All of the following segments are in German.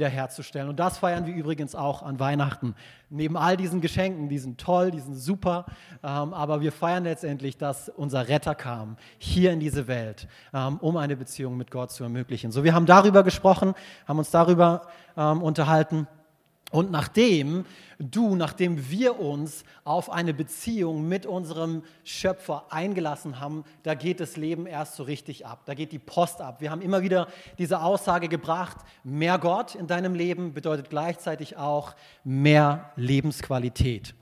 wiederherzustellen. Und das feiern wir übrigens auch an Weihnachten. Neben all diesen Geschenken, die sind toll, die sind super, ähm, aber wir feiern letztendlich, dass unser Retter kam hier in diese Welt, ähm, um eine Beziehung mit Gott zu ermöglichen. So, wir haben darüber gesprochen, haben uns darüber ähm, unterhalten. Und nachdem du, nachdem wir uns auf eine Beziehung mit unserem Schöpfer eingelassen haben, da geht das Leben erst so richtig ab. Da geht die Post ab. Wir haben immer wieder diese Aussage gebracht, mehr Gott in deinem Leben bedeutet gleichzeitig auch mehr Lebensqualität.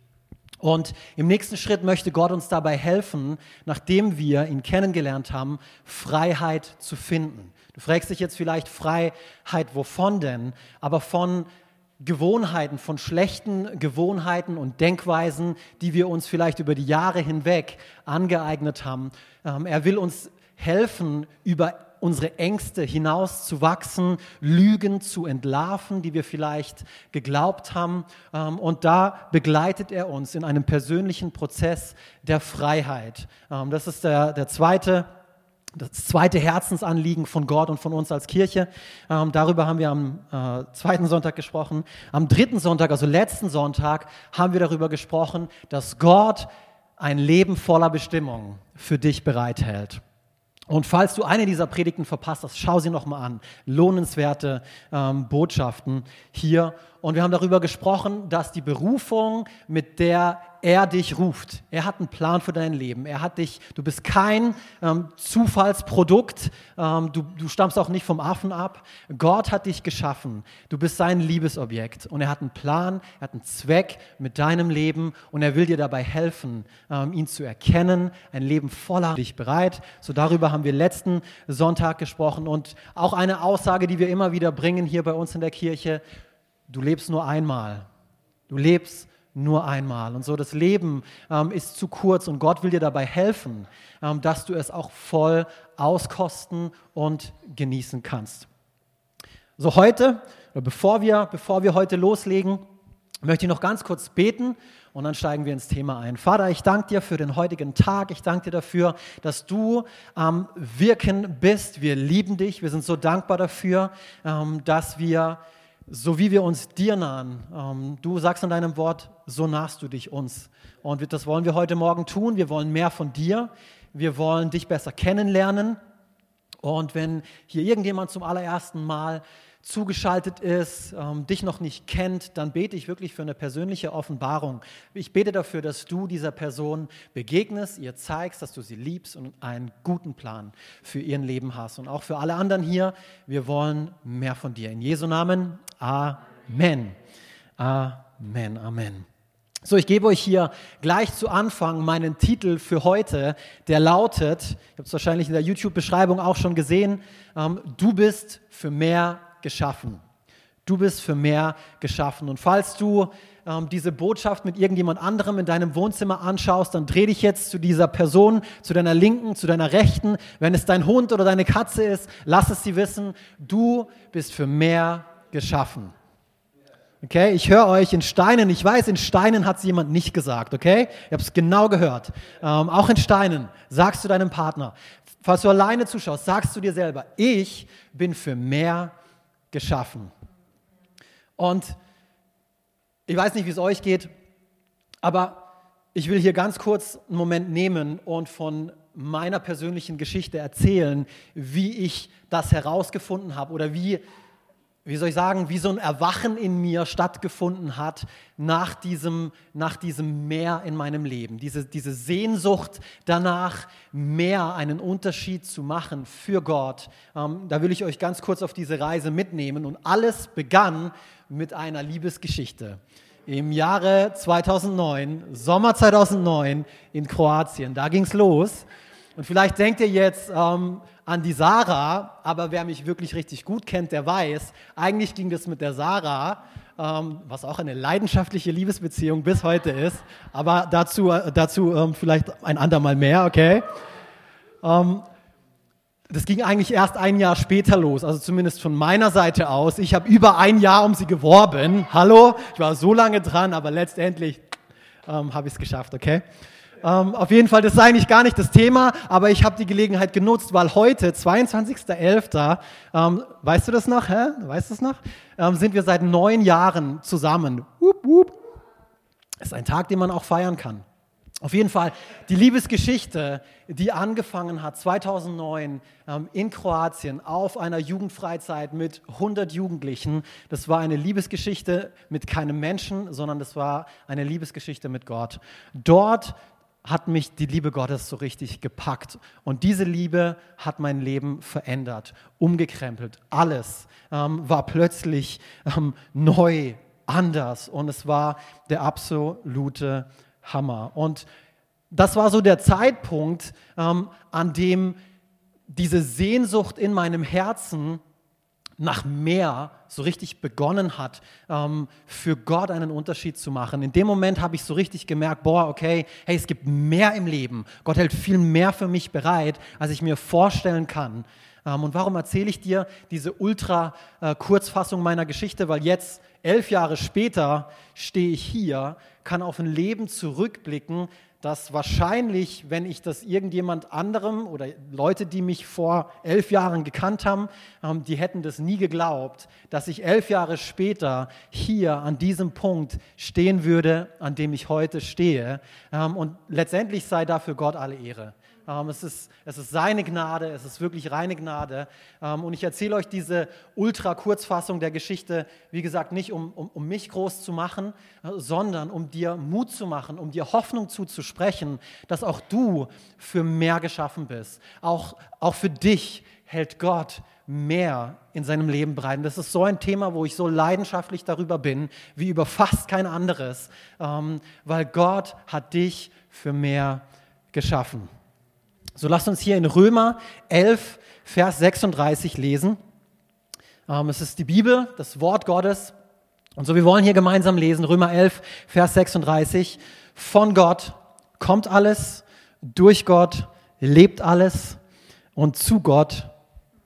Und im nächsten Schritt möchte Gott uns dabei helfen, nachdem wir ihn kennengelernt haben, Freiheit zu finden. Du fragst dich jetzt vielleicht Freiheit, wovon denn? Aber von Gewohnheiten, von schlechten Gewohnheiten und Denkweisen, die wir uns vielleicht über die Jahre hinweg angeeignet haben. Ähm, er will uns helfen, über unsere Ängste hinaus zu wachsen, Lügen zu entlarven, die wir vielleicht geglaubt haben. Ähm, und da begleitet er uns in einem persönlichen Prozess der Freiheit. Ähm, das ist der, der zweite das zweite Herzensanliegen von Gott und von uns als Kirche. Ähm, darüber haben wir am äh, zweiten Sonntag gesprochen. Am dritten Sonntag, also letzten Sonntag, haben wir darüber gesprochen, dass Gott ein Leben voller Bestimmung für dich bereithält. Und falls du eine dieser Predigten verpasst hast, schau sie nochmal an. Lohnenswerte ähm, Botschaften hier. Und wir haben darüber gesprochen, dass die Berufung, mit der er dich ruft. Er hat einen Plan für dein Leben. Er hat dich, du bist kein ähm, Zufallsprodukt. Ähm, du, du stammst auch nicht vom Affen ab. Gott hat dich geschaffen. Du bist sein Liebesobjekt. Und er hat einen Plan, er hat einen Zweck mit deinem Leben. Und er will dir dabei helfen, ähm, ihn zu erkennen. Ein Leben voller dich bereit. So darüber haben wir letzten Sonntag gesprochen. Und auch eine Aussage, die wir immer wieder bringen hier bei uns in der Kirche. Du lebst nur einmal. Du lebst nur einmal. Und so das Leben ähm, ist zu kurz und Gott will dir dabei helfen, ähm, dass du es auch voll auskosten und genießen kannst. So heute, bevor wir, bevor wir heute loslegen, möchte ich noch ganz kurz beten und dann steigen wir ins Thema ein. Vater, ich danke dir für den heutigen Tag. Ich danke dir dafür, dass du am ähm, Wirken bist. Wir lieben dich. Wir sind so dankbar dafür, ähm, dass wir so wie wir uns dir nahen. Ähm, du sagst in deinem Wort, so nahst du dich uns. Und das wollen wir heute Morgen tun. Wir wollen mehr von dir. Wir wollen dich besser kennenlernen. Und wenn hier irgendjemand zum allerersten Mal zugeschaltet ist, ähm, dich noch nicht kennt, dann bete ich wirklich für eine persönliche Offenbarung. Ich bete dafür, dass du dieser Person begegnest, ihr zeigst, dass du sie liebst und einen guten Plan für ihr Leben hast. Und auch für alle anderen hier, wir wollen mehr von dir. In Jesu Namen, Amen. Amen, Amen. So, ich gebe euch hier gleich zu Anfang meinen Titel für heute, der lautet, ich habe es wahrscheinlich in der YouTube-Beschreibung auch schon gesehen, ähm, du bist für mehr geschaffen. Du bist für mehr geschaffen. Und falls du ähm, diese Botschaft mit irgendjemand anderem in deinem Wohnzimmer anschaust, dann dreh dich jetzt zu dieser Person, zu deiner Linken, zu deiner Rechten. Wenn es dein Hund oder deine Katze ist, lass es sie wissen. Du bist für mehr geschaffen. Okay, ich höre euch in Steinen. Ich weiß, in Steinen hat es jemand nicht gesagt. Okay, ich habe es genau gehört. Ähm, auch in Steinen sagst du deinem Partner, falls du alleine zuschaust, sagst du dir selber, ich bin für mehr geschaffen. Und ich weiß nicht, wie es euch geht, aber ich will hier ganz kurz einen Moment nehmen und von meiner persönlichen Geschichte erzählen, wie ich das herausgefunden habe oder wie wie soll ich sagen, wie so ein Erwachen in mir stattgefunden hat nach diesem, nach diesem Mehr in meinem Leben. Diese, diese Sehnsucht danach, mehr einen Unterschied zu machen für Gott. Ähm, da will ich euch ganz kurz auf diese Reise mitnehmen. Und alles begann mit einer Liebesgeschichte. Im Jahre 2009, Sommer 2009 in Kroatien, da ging es los. Und vielleicht denkt ihr jetzt, ähm, an die Sarah, aber wer mich wirklich richtig gut kennt, der weiß, eigentlich ging das mit der Sarah, ähm, was auch eine leidenschaftliche Liebesbeziehung bis heute ist, aber dazu, äh, dazu ähm, vielleicht ein andermal mehr, okay? Ähm, das ging eigentlich erst ein Jahr später los, also zumindest von meiner Seite aus. Ich habe über ein Jahr um sie geworben. Hallo, ich war so lange dran, aber letztendlich ähm, habe ich es geschafft, okay? Ähm, auf jeden Fall, das ist eigentlich gar nicht das Thema, aber ich habe die Gelegenheit genutzt, weil heute, 22.11., ähm, weißt du das noch, hä? Weißt du das noch? Ähm, sind wir seit neun Jahren zusammen. Wupp, wupp. Ist ein Tag, den man auch feiern kann. Auf jeden Fall die Liebesgeschichte, die angefangen hat 2009 ähm, in Kroatien auf einer Jugendfreizeit mit 100 Jugendlichen. Das war eine Liebesgeschichte mit keinem Menschen, sondern das war eine Liebesgeschichte mit Gott. Dort hat mich die Liebe Gottes so richtig gepackt. Und diese Liebe hat mein Leben verändert, umgekrempelt. Alles ähm, war plötzlich ähm, neu, anders. Und es war der absolute Hammer. Und das war so der Zeitpunkt, ähm, an dem diese Sehnsucht in meinem Herzen nach mehr so richtig begonnen hat, ähm, für Gott einen Unterschied zu machen. In dem Moment habe ich so richtig gemerkt, boah, okay, hey, es gibt mehr im Leben. Gott hält viel mehr für mich bereit, als ich mir vorstellen kann. Ähm, und warum erzähle ich dir diese ultra-Kurzfassung äh, meiner Geschichte? Weil jetzt, elf Jahre später, stehe ich hier, kann auf ein Leben zurückblicken, dass wahrscheinlich, wenn ich das irgendjemand anderem oder Leute, die mich vor elf Jahren gekannt haben, ähm, die hätten das nie geglaubt, dass ich elf Jahre später hier an diesem Punkt stehen würde, an dem ich heute stehe. Ähm, und letztendlich sei dafür Gott alle Ehre. Ähm, es, ist, es ist seine Gnade, es ist wirklich reine Gnade. Ähm, und ich erzähle euch diese Ultra-Kurzfassung der Geschichte, wie gesagt, nicht um, um, um mich groß zu machen, äh, sondern um dir Mut zu machen, um dir Hoffnung zuzusprechen, dass auch du für mehr geschaffen bist. Auch, auch für dich hält Gott mehr in seinem Leben bereit. das ist so ein Thema, wo ich so leidenschaftlich darüber bin, wie über fast kein anderes, ähm, weil Gott hat dich für mehr geschaffen. So lasst uns hier in Römer 11, Vers 36 lesen. Ähm, es ist die Bibel, das Wort Gottes. Und so, wir wollen hier gemeinsam lesen, Römer 11, Vers 36. Von Gott kommt alles, durch Gott lebt alles und zu Gott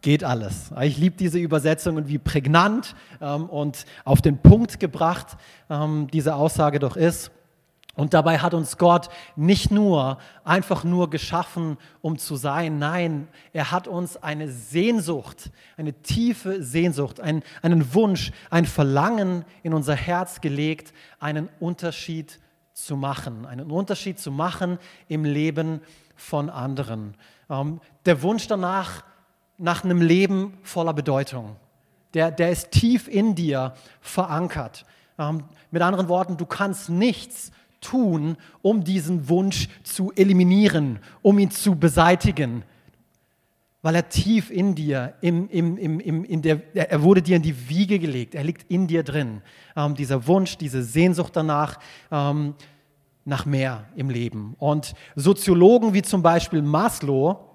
geht alles. Ich liebe diese Übersetzung und wie prägnant ähm, und auf den Punkt gebracht ähm, diese Aussage doch ist. Und dabei hat uns Gott nicht nur einfach nur geschaffen, um zu sein. Nein, er hat uns eine Sehnsucht, eine tiefe Sehnsucht, einen, einen Wunsch, ein Verlangen in unser Herz gelegt, einen Unterschied zu machen, einen Unterschied zu machen im Leben von anderen. Ähm, der Wunsch danach, nach einem Leben voller Bedeutung, der, der ist tief in dir verankert. Ähm, mit anderen Worten, du kannst nichts tun, um diesen Wunsch zu eliminieren, um ihn zu beseitigen. Weil er tief in dir, im, im, im, in der, er wurde dir in die Wiege gelegt, er liegt in dir drin. Ähm, dieser Wunsch, diese Sehnsucht danach, ähm, nach mehr im Leben. Und Soziologen wie zum Beispiel Maslow,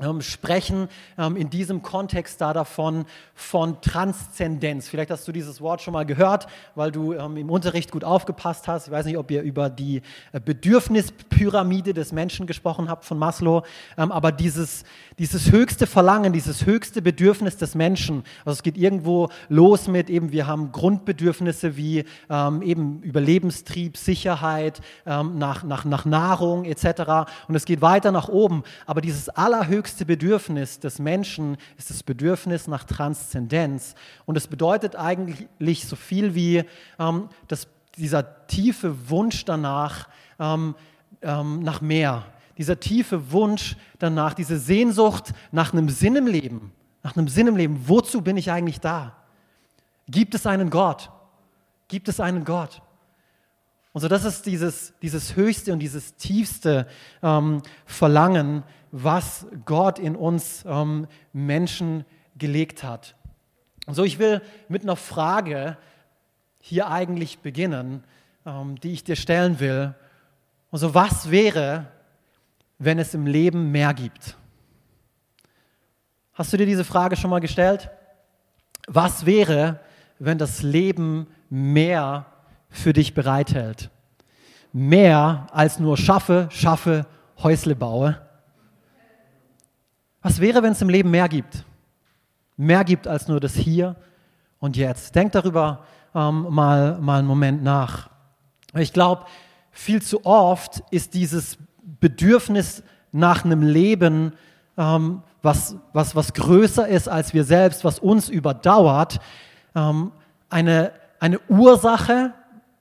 ähm, sprechen ähm, in diesem Kontext da davon von Transzendenz. Vielleicht hast du dieses Wort schon mal gehört, weil du ähm, im Unterricht gut aufgepasst hast. Ich weiß nicht, ob ihr über die äh, Bedürfnispyramide des Menschen gesprochen habt von Maslow, ähm, aber dieses, dieses höchste Verlangen, dieses höchste Bedürfnis des Menschen, also es geht irgendwo los mit eben, wir haben Grundbedürfnisse wie ähm, eben Überlebenstrieb, Sicherheit, ähm, nach, nach, nach Nahrung etc. Und es geht weiter nach oben, aber dieses allerhöchste höchste Bedürfnis des Menschen ist das Bedürfnis nach Transzendenz. Und es bedeutet eigentlich so viel wie ähm, das, dieser tiefe Wunsch danach, ähm, ähm, nach mehr. Dieser tiefe Wunsch danach, diese Sehnsucht nach einem Sinn im Leben. Nach einem Sinn im Leben. Wozu bin ich eigentlich da? Gibt es einen Gott? Gibt es einen Gott? Und so, das ist dieses, dieses höchste und dieses tiefste ähm, Verlangen, was Gott in uns ähm, Menschen gelegt hat. So, ich will mit einer Frage hier eigentlich beginnen, ähm, die ich dir stellen will. Also, was wäre, wenn es im Leben mehr gibt? Hast du dir diese Frage schon mal gestellt? Was wäre, wenn das Leben mehr für dich bereithält? Mehr als nur schaffe, schaffe, Häusle baue, was wäre, wenn es im Leben mehr gibt? Mehr gibt als nur das Hier und Jetzt. Denk darüber ähm, mal, mal einen Moment nach. Ich glaube, viel zu oft ist dieses Bedürfnis nach einem Leben, ähm, was, was, was größer ist als wir selbst, was uns überdauert, ähm, eine, eine Ursache,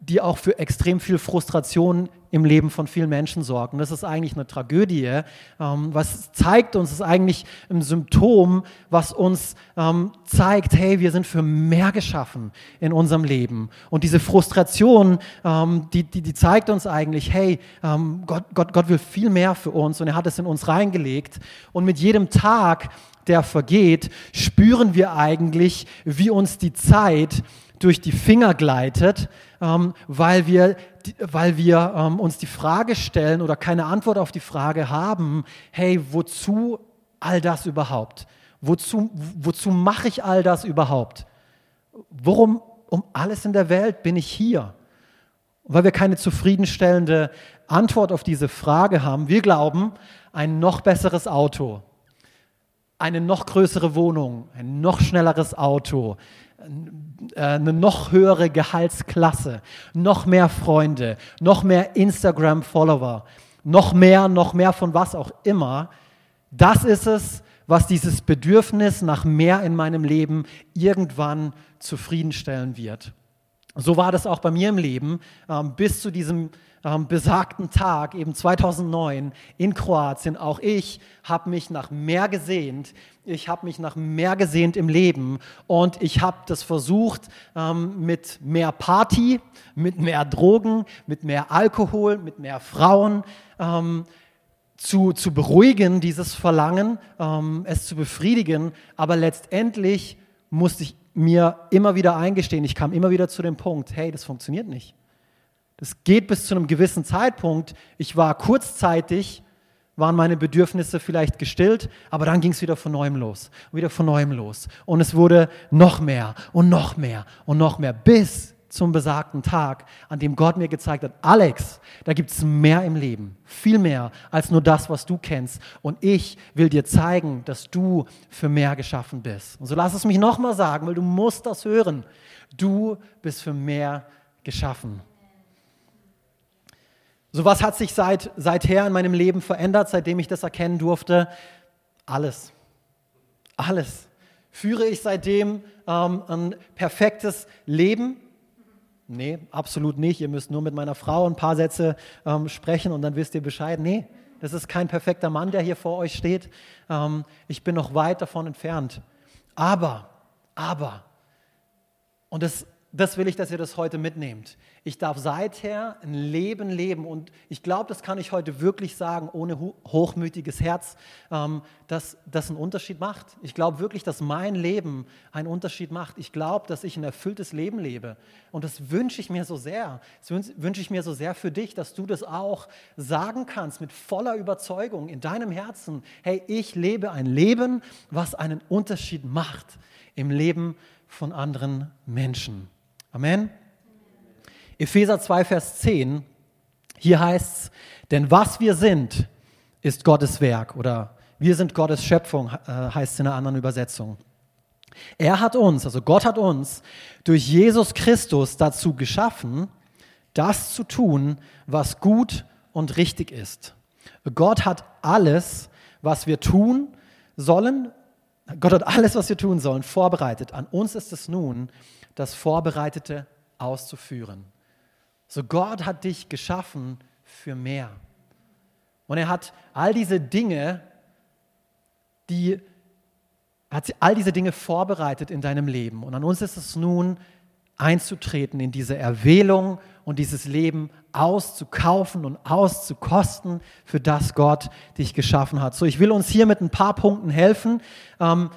die auch für extrem viel Frustration im Leben von vielen Menschen sorgen. Das ist eigentlich eine Tragödie. Ähm, was zeigt uns, ist eigentlich ein Symptom, was uns ähm, zeigt, hey, wir sind für mehr geschaffen in unserem Leben. Und diese Frustration, ähm, die, die, die zeigt uns eigentlich, hey, Gott, Gott, Gott will viel mehr für uns und er hat es in uns reingelegt. Und mit jedem Tag, der vergeht, spüren wir eigentlich, wie uns die Zeit durch die Finger gleitet, ähm, weil wir, weil wir ähm, uns die Frage stellen oder keine Antwort auf die Frage haben, hey, wozu all das überhaupt? Wozu, wozu mache ich all das überhaupt? Worum um alles in der Welt bin ich hier? weil wir keine zufriedenstellende Antwort auf diese Frage haben. Wir glauben, ein noch besseres Auto, eine noch größere Wohnung, ein noch schnelleres Auto, eine noch höhere Gehaltsklasse, noch mehr Freunde, noch mehr Instagram-Follower, noch mehr, noch mehr von was auch immer. Das ist es, was dieses Bedürfnis nach mehr in meinem Leben irgendwann zufriedenstellen wird. So war das auch bei mir im Leben ähm, bis zu diesem ähm, besagten Tag, eben 2009 in Kroatien, auch ich habe mich nach mehr gesehnt. Ich habe mich nach mehr gesehnt im Leben und ich habe das versucht ähm, mit mehr Party, mit mehr Drogen, mit mehr Alkohol, mit mehr Frauen. Zu, zu beruhigen, dieses Verlangen, es zu befriedigen, aber letztendlich musste ich mir immer wieder eingestehen, ich kam immer wieder zu dem Punkt, hey, das funktioniert nicht. Das geht bis zu einem gewissen Zeitpunkt. Ich war kurzzeitig, waren meine Bedürfnisse vielleicht gestillt, aber dann ging es wieder von neuem los, wieder von neuem los. Und es wurde noch mehr und noch mehr und noch mehr, bis zum besagten Tag, an dem Gott mir gezeigt hat, Alex, da gibt es mehr im Leben, viel mehr als nur das, was du kennst. Und ich will dir zeigen, dass du für mehr geschaffen bist. Und so lass es mich nochmal sagen, weil du musst das hören. Du bist für mehr geschaffen. So was hat sich seit, seither in meinem Leben verändert, seitdem ich das erkennen durfte? Alles. Alles. Führe ich seitdem ähm, ein perfektes Leben? Nee, absolut nicht. Ihr müsst nur mit meiner Frau ein paar Sätze ähm, sprechen und dann wisst ihr Bescheid. Nee, das ist kein perfekter Mann, der hier vor euch steht. Ähm, ich bin noch weit davon entfernt. Aber, aber, und das das will ich, dass ihr das heute mitnehmt. Ich darf seither ein Leben leben und ich glaube, das kann ich heute wirklich sagen, ohne hochmütiges Herz, ähm, dass das einen Unterschied macht. Ich glaube wirklich, dass mein Leben einen Unterschied macht. Ich glaube, dass ich ein erfülltes Leben lebe und das wünsche ich mir so sehr. Das wünsche ich mir so sehr für dich, dass du das auch sagen kannst mit voller Überzeugung in deinem Herzen. Hey, ich lebe ein Leben, was einen Unterschied macht im Leben von anderen Menschen. Amen. Epheser 2, Vers 10, hier heißt es, denn was wir sind, ist Gottes Werk oder wir sind Gottes Schöpfung, äh, heißt es in einer anderen Übersetzung. Er hat uns, also Gott hat uns durch Jesus Christus dazu geschaffen, das zu tun, was gut und richtig ist. Gott hat alles, was wir tun sollen, Gott hat alles, was wir tun sollen, vorbereitet. An uns ist es nun, das Vorbereitete auszuführen. So Gott hat dich geschaffen für mehr. Und er hat all diese Dinge, die hat all diese Dinge vorbereitet in deinem Leben. Und an uns ist es nun, einzutreten in diese Erwählung und dieses Leben auszukaufen und auszukosten, für das Gott dich geschaffen hat. So, ich will uns hier mit ein paar Punkten helfen. Ähm, äh,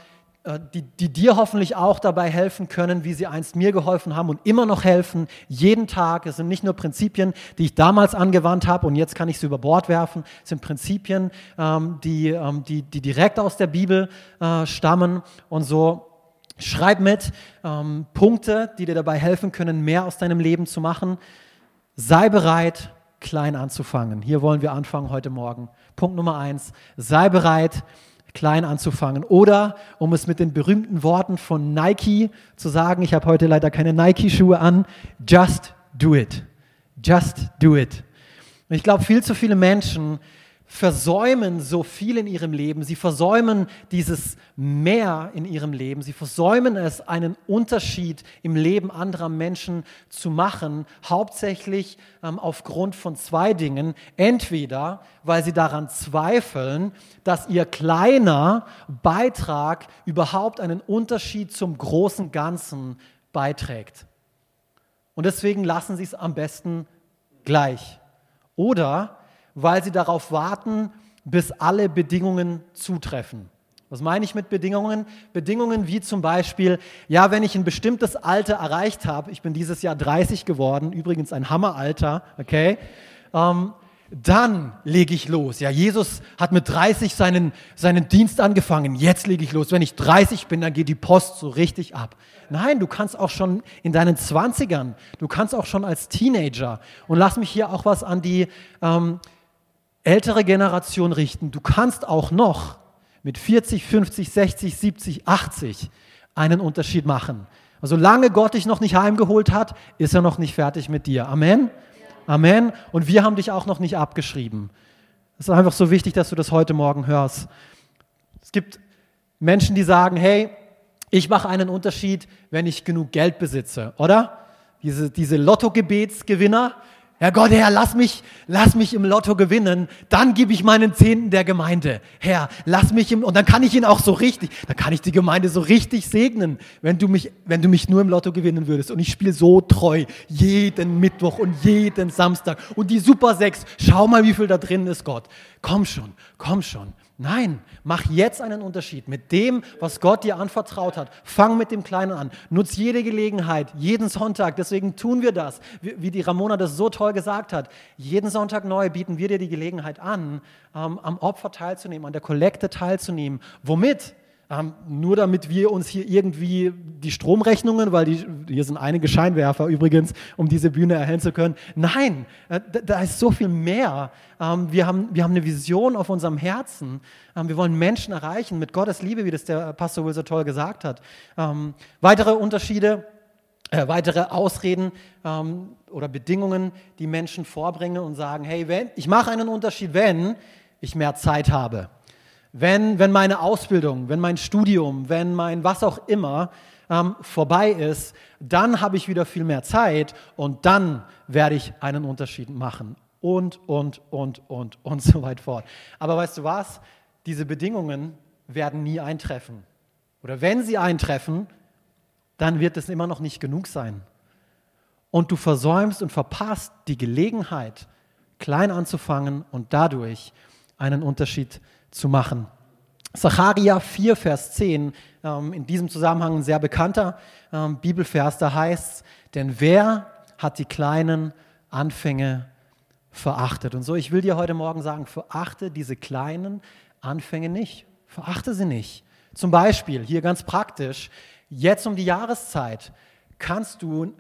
die, die dir hoffentlich auch dabei helfen können, wie sie einst mir geholfen haben und immer noch helfen, jeden Tag. Es sind nicht nur Prinzipien, die ich damals angewandt habe und jetzt kann ich sie über Bord werfen. Es sind Prinzipien, ähm, die, ähm, die, die direkt aus der Bibel äh, stammen und so. Schreib mit ähm, Punkte, die dir dabei helfen können, mehr aus deinem Leben zu machen. Sei bereit, klein anzufangen. Hier wollen wir anfangen heute Morgen. Punkt Nummer eins. Sei bereit, klein anzufangen. Oder, um es mit den berühmten Worten von Nike zu sagen, ich habe heute leider keine Nike-Schuhe an, just do it. Just do it. Und ich glaube, viel zu viele Menschen versäumen so viel in ihrem Leben, sie versäumen dieses Mehr in ihrem Leben, sie versäumen es, einen Unterschied im Leben anderer Menschen zu machen, hauptsächlich ähm, aufgrund von zwei Dingen. Entweder, weil sie daran zweifeln, dass ihr kleiner Beitrag überhaupt einen Unterschied zum großen Ganzen beiträgt. Und deswegen lassen sie es am besten gleich. Oder weil sie darauf warten, bis alle Bedingungen zutreffen. Was meine ich mit Bedingungen? Bedingungen wie zum Beispiel, ja, wenn ich ein bestimmtes Alter erreicht habe, ich bin dieses Jahr 30 geworden, übrigens ein Hammeralter, okay, ähm, dann lege ich los. Ja, Jesus hat mit 30 seinen, seinen Dienst angefangen, jetzt lege ich los. Wenn ich 30 bin, dann geht die Post so richtig ab. Nein, du kannst auch schon in deinen 20ern, du kannst auch schon als Teenager. Und lass mich hier auch was an die... Ähm, ältere Generation richten. Du kannst auch noch mit 40, 50, 60, 70, 80 einen Unterschied machen. Also solange Gott dich noch nicht heimgeholt hat, ist er noch nicht fertig mit dir. Amen? Amen. Und wir haben dich auch noch nicht abgeschrieben. Es ist einfach so wichtig, dass du das heute Morgen hörst. Es gibt Menschen, die sagen, hey, ich mache einen Unterschied, wenn ich genug Geld besitze, oder? Diese, diese Lotto-Gebetsgewinner, Herr Gott, Herr, lass mich, lass mich im Lotto gewinnen, dann gebe ich meinen Zehnten der Gemeinde. Herr, lass mich im, und dann kann ich ihn auch so richtig, dann kann ich die Gemeinde so richtig segnen, wenn du mich, wenn du mich nur im Lotto gewinnen würdest. Und ich spiele so treu jeden Mittwoch und jeden Samstag. Und die Super Sechs, schau mal, wie viel da drin ist, Gott. Komm schon, komm schon. Nein, mach jetzt einen Unterschied mit dem, was Gott dir anvertraut hat. Fang mit dem Kleinen an. Nutz jede Gelegenheit, jeden Sonntag. Deswegen tun wir das, wie die Ramona das so toll gesagt hat. Jeden Sonntag neu bieten wir dir die Gelegenheit an, ähm, am Opfer teilzunehmen, an der Kollekte teilzunehmen. Womit? Ähm, nur damit wir uns hier irgendwie die Stromrechnungen, weil die, hier sind einige Scheinwerfer übrigens, um diese Bühne erhellen zu können. Nein, äh, da ist so viel mehr. Ähm, wir, haben, wir haben eine Vision auf unserem Herzen. Ähm, wir wollen Menschen erreichen mit Gottes Liebe, wie das der Pastor Will so toll gesagt hat. Ähm, weitere Unterschiede, äh, weitere Ausreden ähm, oder Bedingungen, die Menschen vorbringen und sagen, hey, wenn, ich mache einen Unterschied, wenn ich mehr Zeit habe wenn, wenn meine Ausbildung, wenn mein Studium, wenn mein was auch immer ähm, vorbei ist, dann habe ich wieder viel mehr Zeit und dann werde ich einen Unterschied machen. Und, und, und, und, und so weit fort. Aber weißt du was? Diese Bedingungen werden nie eintreffen. Oder wenn sie eintreffen, dann wird es immer noch nicht genug sein. Und du versäumst und verpasst die Gelegenheit, klein anzufangen und dadurch einen Unterschied zu machen. Zacharia 4, Vers 10, ähm, in diesem Zusammenhang ein sehr bekannter ähm, Bibelvers, da heißt es, denn wer hat die kleinen Anfänge verachtet? Und so, ich will dir heute Morgen sagen, verachte diese kleinen Anfänge nicht. Verachte sie nicht. Zum Beispiel, hier ganz praktisch, jetzt um die Jahreszeit kannst du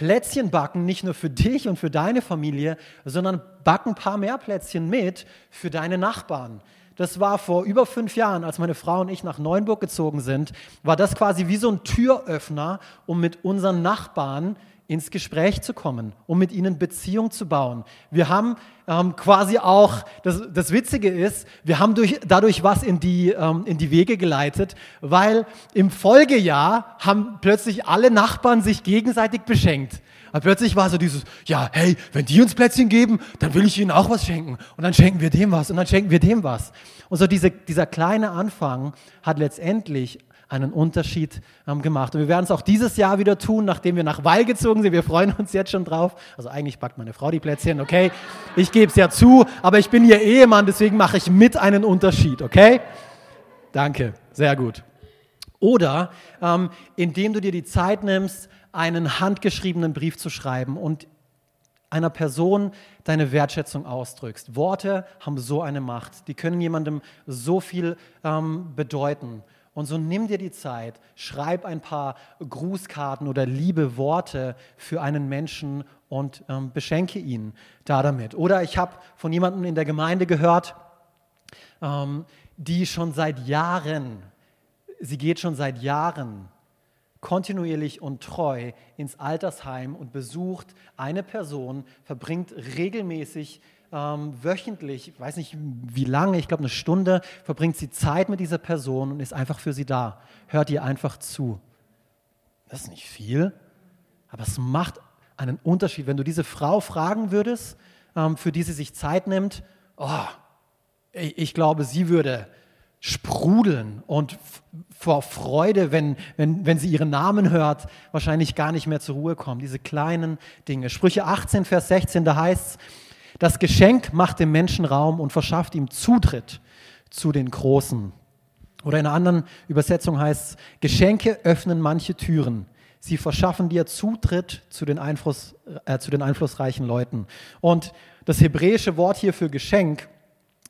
Plätzchen backen, nicht nur für dich und für deine Familie, sondern backen ein paar mehr Plätzchen mit für deine Nachbarn. Das war vor über fünf Jahren, als meine Frau und ich nach Neuenburg gezogen sind, war das quasi wie so ein Türöffner, um mit unseren Nachbarn ins Gespräch zu kommen, um mit ihnen Beziehung zu bauen. Wir haben ähm, quasi auch, das, das Witzige ist, wir haben durch, dadurch was in die, ähm, in die Wege geleitet, weil im Folgejahr haben plötzlich alle Nachbarn sich gegenseitig beschenkt. Aber plötzlich war so dieses, ja, hey, wenn die uns Plätzchen geben, dann will ich ihnen auch was schenken. Und dann schenken wir dem was und dann schenken wir dem was. Und so diese, dieser kleine Anfang hat letztendlich einen Unterschied ähm, gemacht. Und wir werden es auch dieses Jahr wieder tun, nachdem wir nach Weil gezogen sind. Wir freuen uns jetzt schon drauf. Also eigentlich backt meine Frau die Plätzchen, okay? Ich gebe es ja zu, aber ich bin ihr Ehemann, deswegen mache ich mit einen Unterschied, okay? Danke, sehr gut. Oder ähm, indem du dir die Zeit nimmst, einen handgeschriebenen Brief zu schreiben und einer Person deine Wertschätzung ausdrückst. Worte haben so eine Macht, die können jemandem so viel ähm, bedeuten. Und so nimm dir die Zeit, schreib ein paar Grußkarten oder liebe Worte für einen Menschen und ähm, beschenke ihn da damit. Oder ich habe von jemandem in der Gemeinde gehört, ähm, die schon seit Jahren, sie geht schon seit Jahren kontinuierlich und treu ins Altersheim und besucht eine Person, verbringt regelmäßig ähm, wöchentlich, ich weiß nicht wie lange, ich glaube eine Stunde, verbringt sie Zeit mit dieser Person und ist einfach für sie da. Hört ihr einfach zu. Das ist nicht viel, aber es macht einen Unterschied. Wenn du diese Frau fragen würdest, ähm, für die sie sich Zeit nimmt, oh, ich, ich glaube, sie würde sprudeln und vor Freude, wenn, wenn, wenn sie ihren Namen hört, wahrscheinlich gar nicht mehr zur Ruhe kommen. Diese kleinen Dinge. Sprüche 18, Vers 16, da heißt es, das Geschenk macht dem Menschen Raum und verschafft ihm Zutritt zu den Großen. Oder in einer anderen Übersetzung heißt es, Geschenke öffnen manche Türen. Sie verschaffen dir Zutritt zu den, Einfluss, äh, zu den einflussreichen Leuten. Und das hebräische Wort hier für Geschenk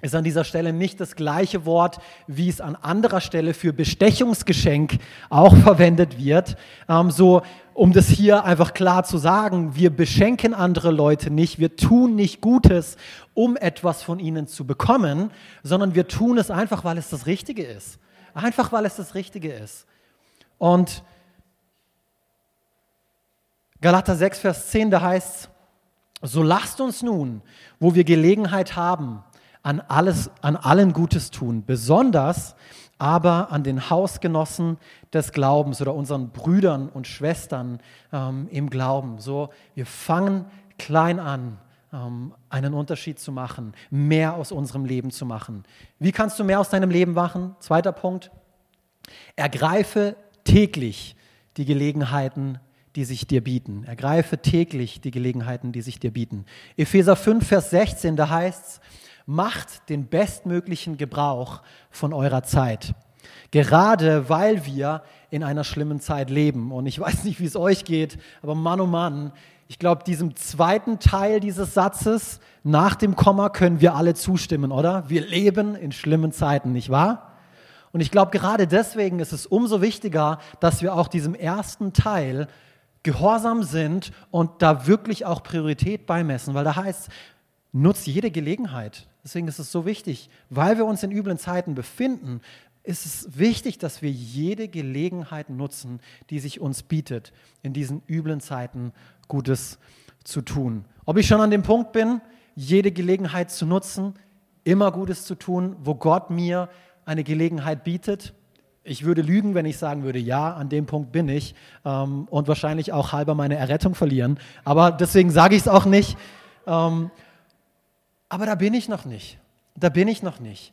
ist an dieser Stelle nicht das gleiche Wort, wie es an anderer Stelle für Bestechungsgeschenk auch verwendet wird. Ähm, so, um das hier einfach klar zu sagen, wir beschenken andere Leute nicht, wir tun nicht Gutes, um etwas von ihnen zu bekommen, sondern wir tun es einfach, weil es das Richtige ist. Einfach, weil es das Richtige ist. Und Galater 6, Vers 10, da heißt es, so lasst uns nun, wo wir Gelegenheit haben, an, alles, an allen Gutes tun, besonders aber an den Hausgenossen des Glaubens oder unseren Brüdern und Schwestern ähm, im Glauben. So, wir fangen klein an, ähm, einen Unterschied zu machen, mehr aus unserem Leben zu machen. Wie kannst du mehr aus deinem Leben machen? Zweiter Punkt. Ergreife täglich die Gelegenheiten, die sich dir bieten. Ergreife täglich die Gelegenheiten, die sich dir bieten. Epheser 5, Vers 16, da heißt es, macht den bestmöglichen Gebrauch von eurer Zeit. Gerade weil wir in einer schlimmen Zeit leben. Und ich weiß nicht, wie es euch geht, aber Mann, oh Mann, ich glaube, diesem zweiten Teil dieses Satzes nach dem Komma können wir alle zustimmen, oder? Wir leben in schlimmen Zeiten, nicht wahr? Und ich glaube, gerade deswegen ist es umso wichtiger, dass wir auch diesem ersten Teil gehorsam sind und da wirklich auch Priorität beimessen, weil da heißt, nutzt jede Gelegenheit. Deswegen ist es so wichtig, weil wir uns in üblen Zeiten befinden, ist es wichtig, dass wir jede Gelegenheit nutzen, die sich uns bietet, in diesen üblen Zeiten Gutes zu tun. Ob ich schon an dem Punkt bin, jede Gelegenheit zu nutzen, immer Gutes zu tun, wo Gott mir eine Gelegenheit bietet. Ich würde lügen, wenn ich sagen würde, ja, an dem Punkt bin ich ähm, und wahrscheinlich auch halber meine Errettung verlieren. Aber deswegen sage ich es auch nicht. Ähm, aber da bin ich noch nicht. Da bin ich noch nicht.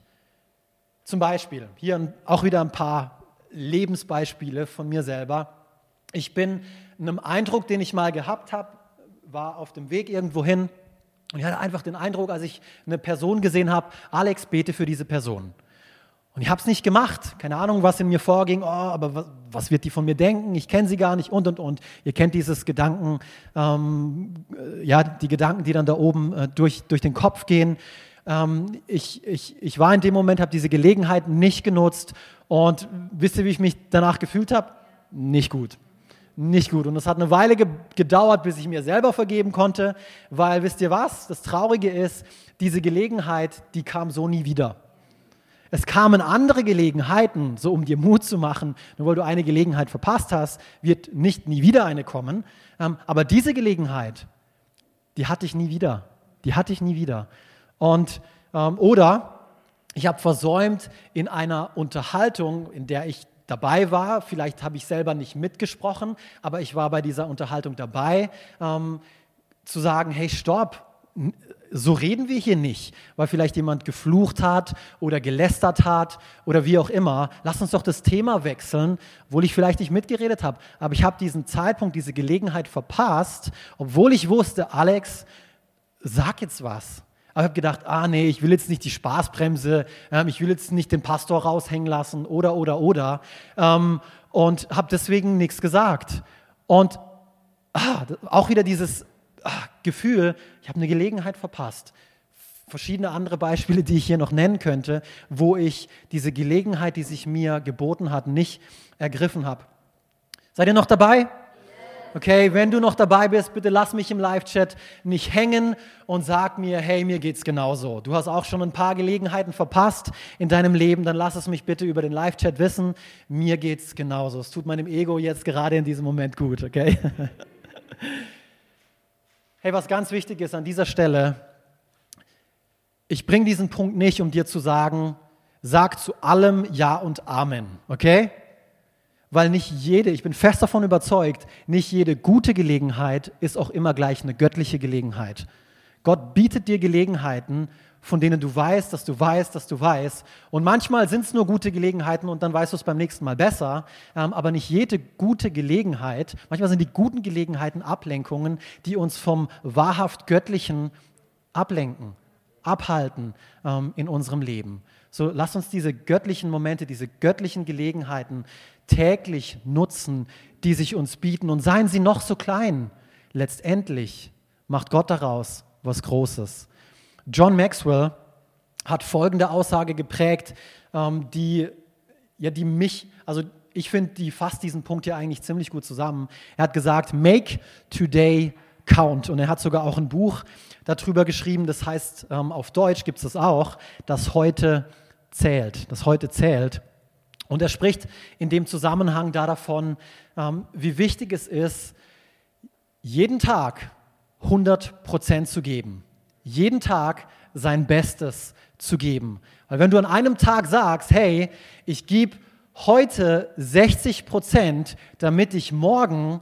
Zum Beispiel, hier auch wieder ein paar Lebensbeispiele von mir selber. Ich bin einem Eindruck, den ich mal gehabt habe, war auf dem Weg irgendwo hin und ich hatte einfach den Eindruck, als ich eine Person gesehen habe, Alex, bete für diese Person. Und ich habe es nicht gemacht. Keine Ahnung, was in mir vorging. Oh, aber was, was wird die von mir denken? Ich kenne sie gar nicht und und und. Ihr kennt dieses Gedanken, ähm, äh, ja, die Gedanken, die dann da oben äh, durch, durch den Kopf gehen. Ähm, ich, ich, ich war in dem Moment, habe diese Gelegenheit nicht genutzt und wisst ihr, wie ich mich danach gefühlt habe? Nicht gut. Nicht gut. Und es hat eine Weile ge gedauert, bis ich mir selber vergeben konnte, weil wisst ihr was? Das Traurige ist, diese Gelegenheit, die kam so nie wieder. Es kamen andere Gelegenheiten, so um dir Mut zu machen. Nur weil du eine Gelegenheit verpasst hast, wird nicht nie wieder eine kommen. Ähm, aber diese Gelegenheit, die hatte ich nie wieder. Die hatte ich nie wieder. Und, ähm, oder ich habe versäumt, in einer Unterhaltung, in der ich dabei war, vielleicht habe ich selber nicht mitgesprochen, aber ich war bei dieser Unterhaltung dabei, ähm, zu sagen, hey, stopp, so reden wir hier nicht, weil vielleicht jemand geflucht hat oder gelästert hat oder wie auch immer. Lass uns doch das Thema wechseln, obwohl ich vielleicht nicht mitgeredet habe. Aber ich habe diesen Zeitpunkt, diese Gelegenheit verpasst, obwohl ich wusste, Alex, sag jetzt was. Aber ich habe gedacht, ah nee, ich will jetzt nicht die Spaßbremse, ähm, ich will jetzt nicht den Pastor raushängen lassen oder, oder, oder. Ähm, und habe deswegen nichts gesagt. Und ah, auch wieder dieses ach, Gefühl, ich habe eine Gelegenheit verpasst. Verschiedene andere Beispiele, die ich hier noch nennen könnte, wo ich diese Gelegenheit, die sich mir geboten hat, nicht ergriffen habe. Seid ihr noch dabei? Okay, wenn du noch dabei bist, bitte lass mich im Live-Chat nicht hängen und sag mir, hey, mir geht's genauso. Du hast auch schon ein paar Gelegenheiten verpasst in deinem Leben, dann lass es mich bitte über den Live-Chat wissen. Mir geht's genauso. Es tut meinem Ego jetzt gerade in diesem Moment gut, okay? Hey, was ganz wichtig ist an dieser Stelle, ich bringe diesen Punkt nicht, um dir zu sagen, sag zu allem Ja und Amen, okay? Weil nicht jede, ich bin fest davon überzeugt, nicht jede gute Gelegenheit ist auch immer gleich eine göttliche Gelegenheit. Gott bietet dir Gelegenheiten, von denen du weißt, dass du weißt, dass du weißt. Und manchmal sind es nur gute Gelegenheiten und dann weißt du es beim nächsten Mal besser. Ähm, aber nicht jede gute Gelegenheit, manchmal sind die guten Gelegenheiten Ablenkungen, die uns vom wahrhaft Göttlichen ablenken, abhalten ähm, in unserem Leben. So lass uns diese göttlichen Momente, diese göttlichen Gelegenheiten täglich nutzen, die sich uns bieten. Und seien sie noch so klein, letztendlich macht Gott daraus was Großes. John Maxwell hat folgende Aussage geprägt, ähm, die, ja, die mich, also ich finde, die fasst diesen Punkt hier eigentlich ziemlich gut zusammen. Er hat gesagt, make today count. Und er hat sogar auch ein Buch darüber geschrieben, das heißt, ähm, auf Deutsch gibt es das auch, das heute zählt, das heute zählt. Und er spricht in dem Zusammenhang da davon, ähm, wie wichtig es ist, jeden Tag 100 Prozent zu geben. Jeden Tag sein Bestes zu geben. Weil wenn du an einem Tag sagst, hey, ich gebe heute 60 Prozent, damit ich morgen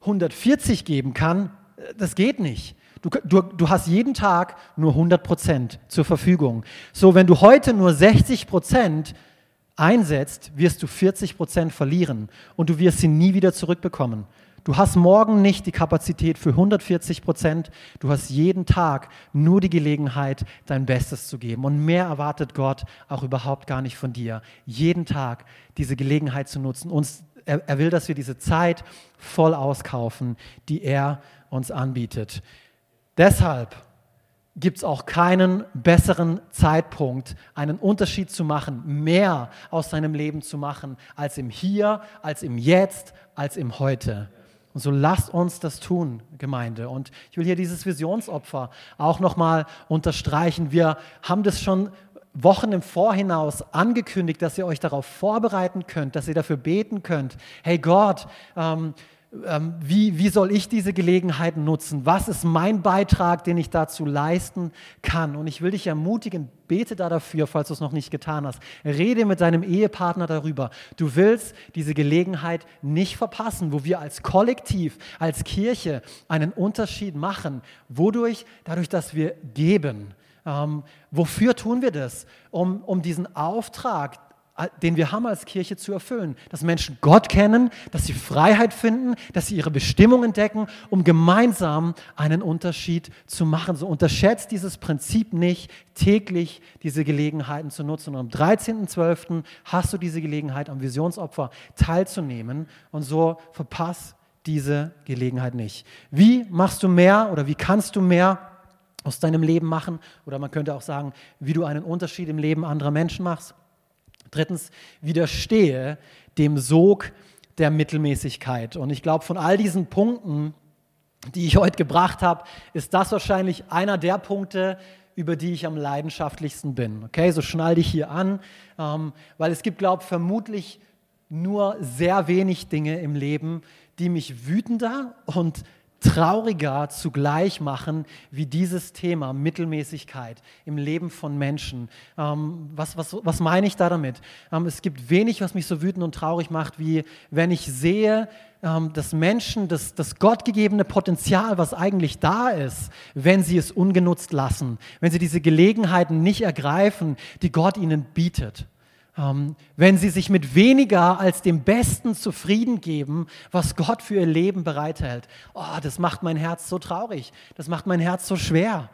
140 geben kann, das geht nicht. Du, du, du hast jeden Tag nur 100 Prozent zur Verfügung. So, wenn du heute nur 60 Prozent einsetzt, wirst du 40 Prozent verlieren und du wirst sie nie wieder zurückbekommen. Du hast morgen nicht die Kapazität für 140 Prozent. Du hast jeden Tag nur die Gelegenheit, dein Bestes zu geben. Und mehr erwartet Gott auch überhaupt gar nicht von dir. Jeden Tag diese Gelegenheit zu nutzen. Uns, er, er will, dass wir diese Zeit voll auskaufen, die er uns anbietet. Deshalb gibt es auch keinen besseren Zeitpunkt, einen Unterschied zu machen, mehr aus seinem Leben zu machen, als im Hier, als im Jetzt, als im Heute. Und so lasst uns das tun, Gemeinde. Und ich will hier dieses Visionsopfer auch nochmal unterstreichen. Wir haben das schon Wochen im Vorhinaus angekündigt, dass ihr euch darauf vorbereiten könnt, dass ihr dafür beten könnt. Hey Gott, ähm, wie, wie soll ich diese Gelegenheit nutzen? Was ist mein Beitrag, den ich dazu leisten kann? Und ich will dich ermutigen, bete da dafür, falls du es noch nicht getan hast. Rede mit deinem Ehepartner darüber. Du willst diese Gelegenheit nicht verpassen, wo wir als Kollektiv, als Kirche einen Unterschied machen. Wodurch? Dadurch, dass wir geben. Ähm, wofür tun wir das? Um, um diesen Auftrag, den wir haben als Kirche zu erfüllen. Dass Menschen Gott kennen, dass sie Freiheit finden, dass sie ihre Bestimmung entdecken, um gemeinsam einen Unterschied zu machen. So unterschätzt dieses Prinzip nicht, täglich diese Gelegenheiten zu nutzen. Und am 13.12. hast du diese Gelegenheit, am Visionsopfer teilzunehmen. Und so verpasst diese Gelegenheit nicht. Wie machst du mehr oder wie kannst du mehr aus deinem Leben machen? Oder man könnte auch sagen, wie du einen Unterschied im Leben anderer Menschen machst. Drittens, widerstehe dem Sog der Mittelmäßigkeit. Und ich glaube, von all diesen Punkten, die ich heute gebracht habe, ist das wahrscheinlich einer der Punkte, über die ich am leidenschaftlichsten bin. Okay, so schnall dich hier an, ähm, weil es gibt, glaube ich, vermutlich nur sehr wenig Dinge im Leben, die mich wütender und trauriger zugleich machen wie dieses Thema Mittelmäßigkeit im Leben von Menschen. Ähm, was, was, was meine ich da damit? Ähm, es gibt wenig, was mich so wütend und traurig macht, wie wenn ich sehe, ähm, dass Menschen das, das gottgegebene Potenzial, was eigentlich da ist, wenn sie es ungenutzt lassen, wenn sie diese Gelegenheiten nicht ergreifen, die Gott ihnen bietet. Ähm, wenn sie sich mit weniger als dem Besten zufrieden geben, was Gott für ihr Leben bereithält. Oh, das macht mein Herz so traurig, das macht mein Herz so schwer.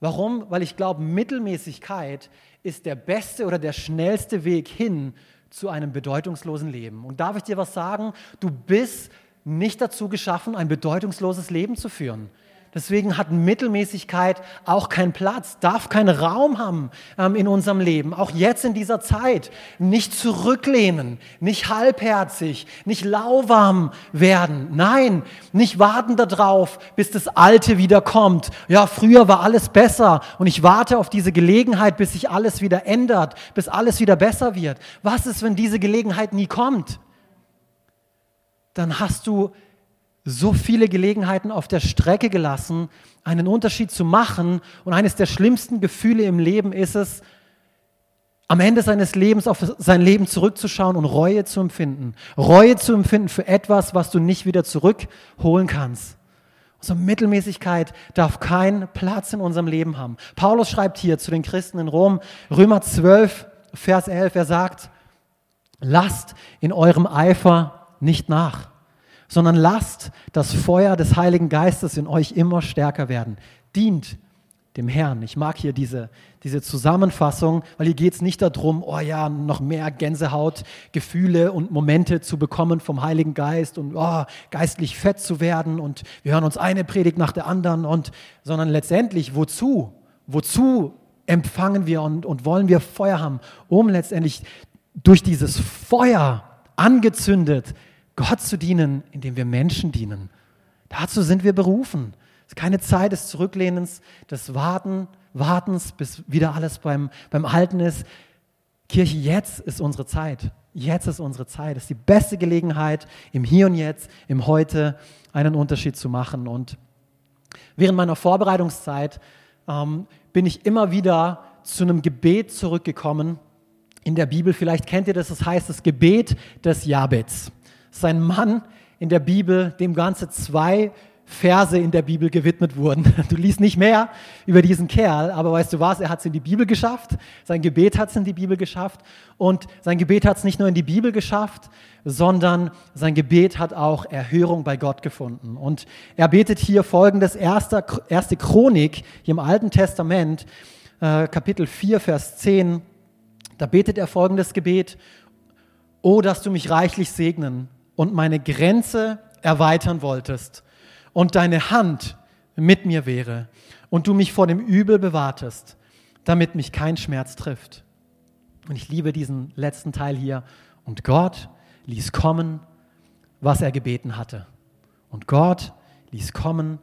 Warum? Weil ich glaube, Mittelmäßigkeit ist der beste oder der schnellste Weg hin zu einem bedeutungslosen Leben. Und darf ich dir was sagen? Du bist nicht dazu geschaffen, ein bedeutungsloses Leben zu führen. Deswegen hat Mittelmäßigkeit auch keinen Platz, darf keinen Raum haben ähm, in unserem Leben. Auch jetzt in dieser Zeit. Nicht zurücklehnen, nicht halbherzig, nicht lauwarm werden. Nein, nicht warten darauf, bis das Alte wieder kommt. Ja, früher war alles besser und ich warte auf diese Gelegenheit, bis sich alles wieder ändert, bis alles wieder besser wird. Was ist, wenn diese Gelegenheit nie kommt? Dann hast du so viele Gelegenheiten auf der Strecke gelassen, einen Unterschied zu machen. Und eines der schlimmsten Gefühle im Leben ist es, am Ende seines Lebens auf sein Leben zurückzuschauen und Reue zu empfinden. Reue zu empfinden für etwas, was du nicht wieder zurückholen kannst. Unsere Mittelmäßigkeit darf keinen Platz in unserem Leben haben. Paulus schreibt hier zu den Christen in Rom, Römer 12, Vers 11, er sagt, lasst in eurem Eifer nicht nach, sondern lasst das Feuer des Heiligen Geistes in euch immer stärker werden. Dient dem Herrn. Ich mag hier diese, diese Zusammenfassung, weil hier geht es nicht darum, oh ja, noch mehr Gänsehaut, Gefühle und Momente zu bekommen vom Heiligen Geist und oh, geistlich fett zu werden und wir hören uns eine Predigt nach der anderen und, sondern letztendlich, wozu? Wozu empfangen wir und, und wollen wir Feuer haben, um letztendlich durch dieses Feuer angezündet Gott zu dienen, indem wir Menschen dienen. Dazu sind wir berufen. Es ist keine Zeit des Zurücklehnens, des Warten, Wartens, bis wieder alles beim, beim Alten ist. Kirche, jetzt ist unsere Zeit. Jetzt ist unsere Zeit. Es ist die beste Gelegenheit, im Hier und Jetzt, im Heute einen Unterschied zu machen. Und während meiner Vorbereitungszeit ähm, bin ich immer wieder zu einem Gebet zurückgekommen in der Bibel. Vielleicht kennt ihr das, das heißt das Gebet des Jabez. Das ist ein Mann in der Bibel, dem ganze zwei Verse in der Bibel gewidmet wurden. Du liest nicht mehr über diesen Kerl, aber weißt du was, er hat es in die Bibel geschafft, sein Gebet hat es in die Bibel geschafft. Und sein Gebet hat es nicht nur in die Bibel geschafft, sondern sein Gebet hat auch Erhörung bei Gott gefunden. Und er betet hier folgendes, erste, erste Chronik hier im Alten Testament, äh, Kapitel 4, Vers 10, da betet er folgendes Gebet, Oh, dass du mich reichlich segnen und meine Grenze erweitern wolltest und deine Hand mit mir wäre und du mich vor dem Übel bewahrtest, damit mich kein Schmerz trifft. Und ich liebe diesen letzten Teil hier. Und Gott ließ kommen, was er gebeten hatte. Und Gott ließ kommen,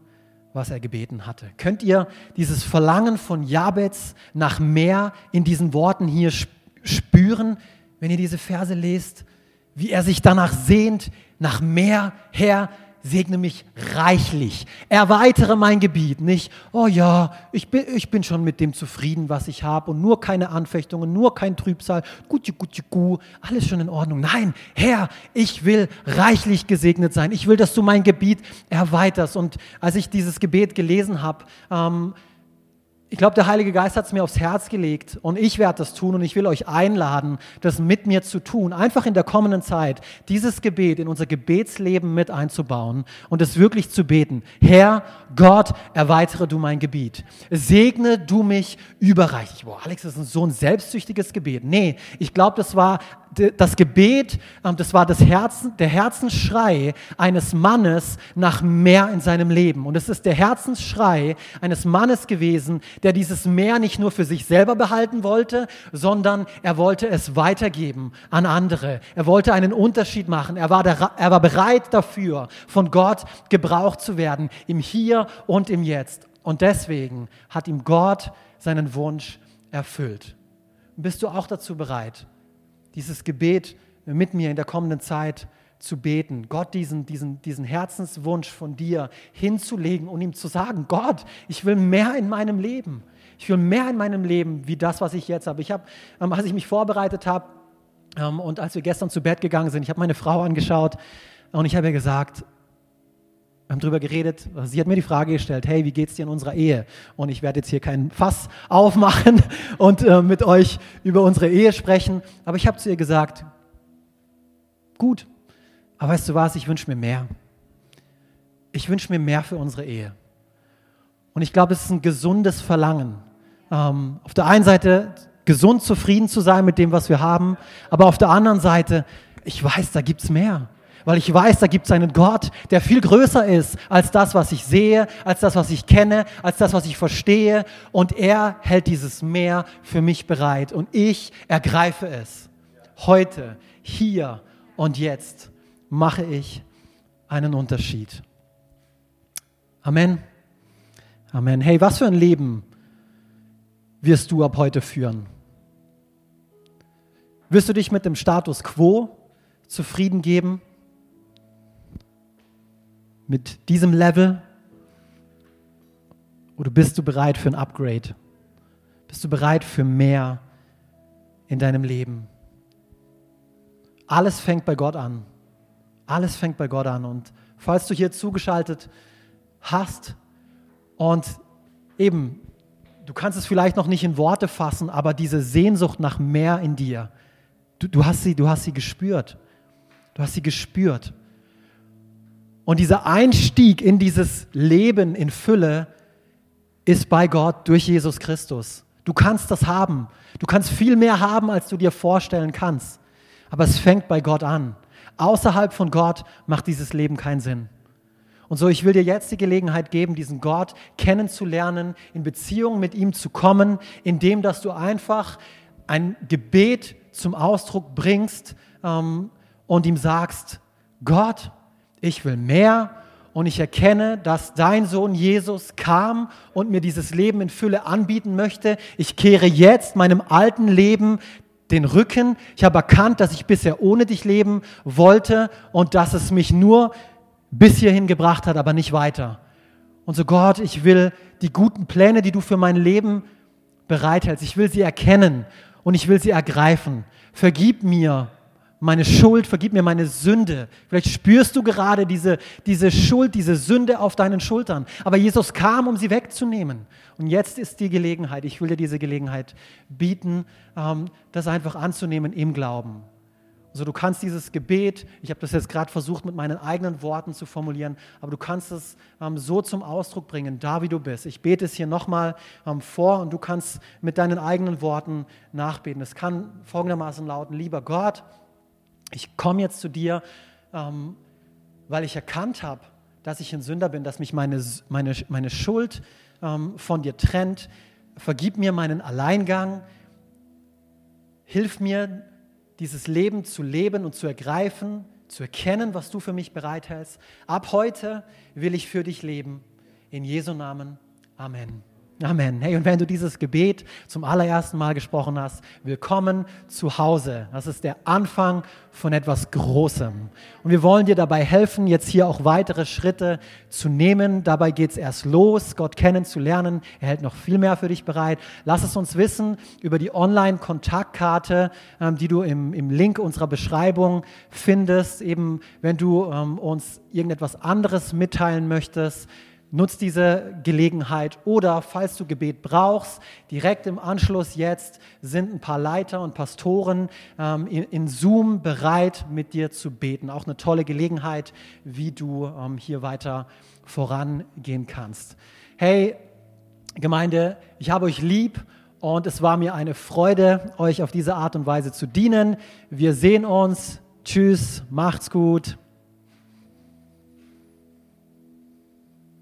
was er gebeten hatte. Könnt ihr dieses Verlangen von Jabez nach mehr in diesen Worten hier spüren, wenn ihr diese Verse lest? Wie er sich danach sehnt, nach mehr, Herr, segne mich reichlich, erweitere mein Gebiet, nicht, oh ja, ich bin, ich bin schon mit dem zufrieden, was ich habe und nur keine Anfechtungen, nur kein Trübsal, guti, guti, gu, alles schon in Ordnung. Nein, Herr, ich will reichlich gesegnet sein, ich will, dass du mein Gebiet erweiterst. Und als ich dieses Gebet gelesen habe, ähm, ich glaube, der Heilige Geist hat es mir aufs Herz gelegt und ich werde das tun und ich will euch einladen, das mit mir zu tun, einfach in der kommenden Zeit, dieses Gebet in unser Gebetsleben mit einzubauen und es wirklich zu beten. Herr Gott, erweitere du mein Gebiet. Segne du mich überreichlich. Boah, Alex, das ist so ein selbstsüchtiges Gebet. Nee, ich glaube, das war das Gebet, ähm, das war das Herzen, der Herzensschrei eines Mannes nach mehr in seinem Leben. Und es ist der Herzensschrei eines Mannes gewesen, der dieses Mehr nicht nur für sich selber behalten wollte, sondern er wollte es weitergeben an andere. Er wollte einen Unterschied machen. Er war, der, er war bereit dafür, von Gott gebraucht zu werden, im Hier und im Jetzt. Und deswegen hat ihm Gott seinen Wunsch erfüllt. Bist du auch dazu bereit? Dieses Gebet mit mir in der kommenden Zeit zu beten, Gott diesen, diesen, diesen Herzenswunsch von dir hinzulegen und ihm zu sagen, Gott, ich will mehr in meinem Leben. Ich will mehr in meinem Leben wie das, was ich jetzt habe. Ich habe, ähm, als ich mich vorbereitet habe ähm, und als wir gestern zu Bett gegangen sind, ich habe meine Frau angeschaut und ich habe ihr gesagt, wir haben darüber geredet, sie hat mir die Frage gestellt, hey, wie geht es dir in unserer Ehe? Und ich werde jetzt hier kein Fass aufmachen und äh, mit euch über unsere Ehe sprechen, aber ich habe zu ihr gesagt, gut, aber weißt du was, ich wünsche mir mehr. Ich wünsche mir mehr für unsere Ehe. Und ich glaube, es ist ein gesundes Verlangen. Ähm, auf der einen Seite gesund zufrieden zu sein mit dem, was wir haben, aber auf der anderen Seite, ich weiß, da gibt es mehr weil ich weiß, da gibt es einen Gott, der viel größer ist als das, was ich sehe, als das, was ich kenne, als das, was ich verstehe. Und er hält dieses Meer für mich bereit und ich ergreife es. Heute, hier und jetzt mache ich einen Unterschied. Amen. Amen. Hey, was für ein Leben wirst du ab heute führen? Wirst du dich mit dem Status quo zufrieden geben? Mit diesem Level oder bist du bereit für ein Upgrade? Bist du bereit für mehr in deinem Leben? Alles fängt bei Gott an. Alles fängt bei Gott an. Und falls du hier zugeschaltet hast und eben, du kannst es vielleicht noch nicht in Worte fassen, aber diese Sehnsucht nach mehr in dir, du, du, hast, sie, du hast sie gespürt. Du hast sie gespürt. Und dieser Einstieg in dieses Leben in Fülle ist bei Gott durch Jesus Christus. Du kannst das haben. Du kannst viel mehr haben, als du dir vorstellen kannst. Aber es fängt bei Gott an. Außerhalb von Gott macht dieses Leben keinen Sinn. Und so, ich will dir jetzt die Gelegenheit geben, diesen Gott kennenzulernen, in Beziehung mit ihm zu kommen, indem dass du einfach ein Gebet zum Ausdruck bringst ähm, und ihm sagst, Gott, ich will mehr und ich erkenne, dass dein Sohn Jesus kam und mir dieses Leben in Fülle anbieten möchte. Ich kehre jetzt meinem alten Leben den Rücken. Ich habe erkannt, dass ich bisher ohne dich leben wollte und dass es mich nur bis hierhin gebracht hat, aber nicht weiter. Und so Gott, ich will die guten Pläne, die du für mein Leben bereithältst, ich will sie erkennen und ich will sie ergreifen. Vergib mir meine Schuld, vergib mir meine Sünde. Vielleicht spürst du gerade diese, diese Schuld, diese Sünde auf deinen Schultern. Aber Jesus kam, um sie wegzunehmen. Und jetzt ist die Gelegenheit, ich will dir diese Gelegenheit bieten, ähm, das einfach anzunehmen im Glauben. Also du kannst dieses Gebet, ich habe das jetzt gerade versucht mit meinen eigenen Worten zu formulieren, aber du kannst es ähm, so zum Ausdruck bringen, da wie du bist. Ich bete es hier nochmal ähm, vor und du kannst mit deinen eigenen Worten nachbeten. Es kann folgendermaßen lauten, lieber Gott, ich komme jetzt zu dir, ähm, weil ich erkannt habe, dass ich ein Sünder bin, dass mich meine, meine, meine Schuld ähm, von dir trennt. Vergib mir meinen Alleingang. Hilf mir, dieses Leben zu leben und zu ergreifen, zu erkennen, was du für mich bereithältst. Ab heute will ich für dich leben. In Jesu Namen. Amen. Amen. Hey, und wenn du dieses Gebet zum allerersten Mal gesprochen hast, willkommen zu Hause. Das ist der Anfang von etwas Großem. Und wir wollen dir dabei helfen, jetzt hier auch weitere Schritte zu nehmen. Dabei geht es erst los, Gott kennenzulernen. Er hält noch viel mehr für dich bereit. Lass es uns wissen über die Online-Kontaktkarte, ähm, die du im, im Link unserer Beschreibung findest. Eben, wenn du ähm, uns irgendetwas anderes mitteilen möchtest, Nutz diese Gelegenheit oder falls du Gebet brauchst, direkt im Anschluss jetzt sind ein paar Leiter und Pastoren ähm, in, Zoom bereit, mit dir zu beten. Auch eine tolle Gelegenheit, wie du ähm, hier weiter vorangehen kannst. Hey, Gemeinde, ich habe euch lieb und es war mir eine Freude, euch auf diese Art und Weise zu dienen. Wir sehen uns. Tschüss, macht's gut.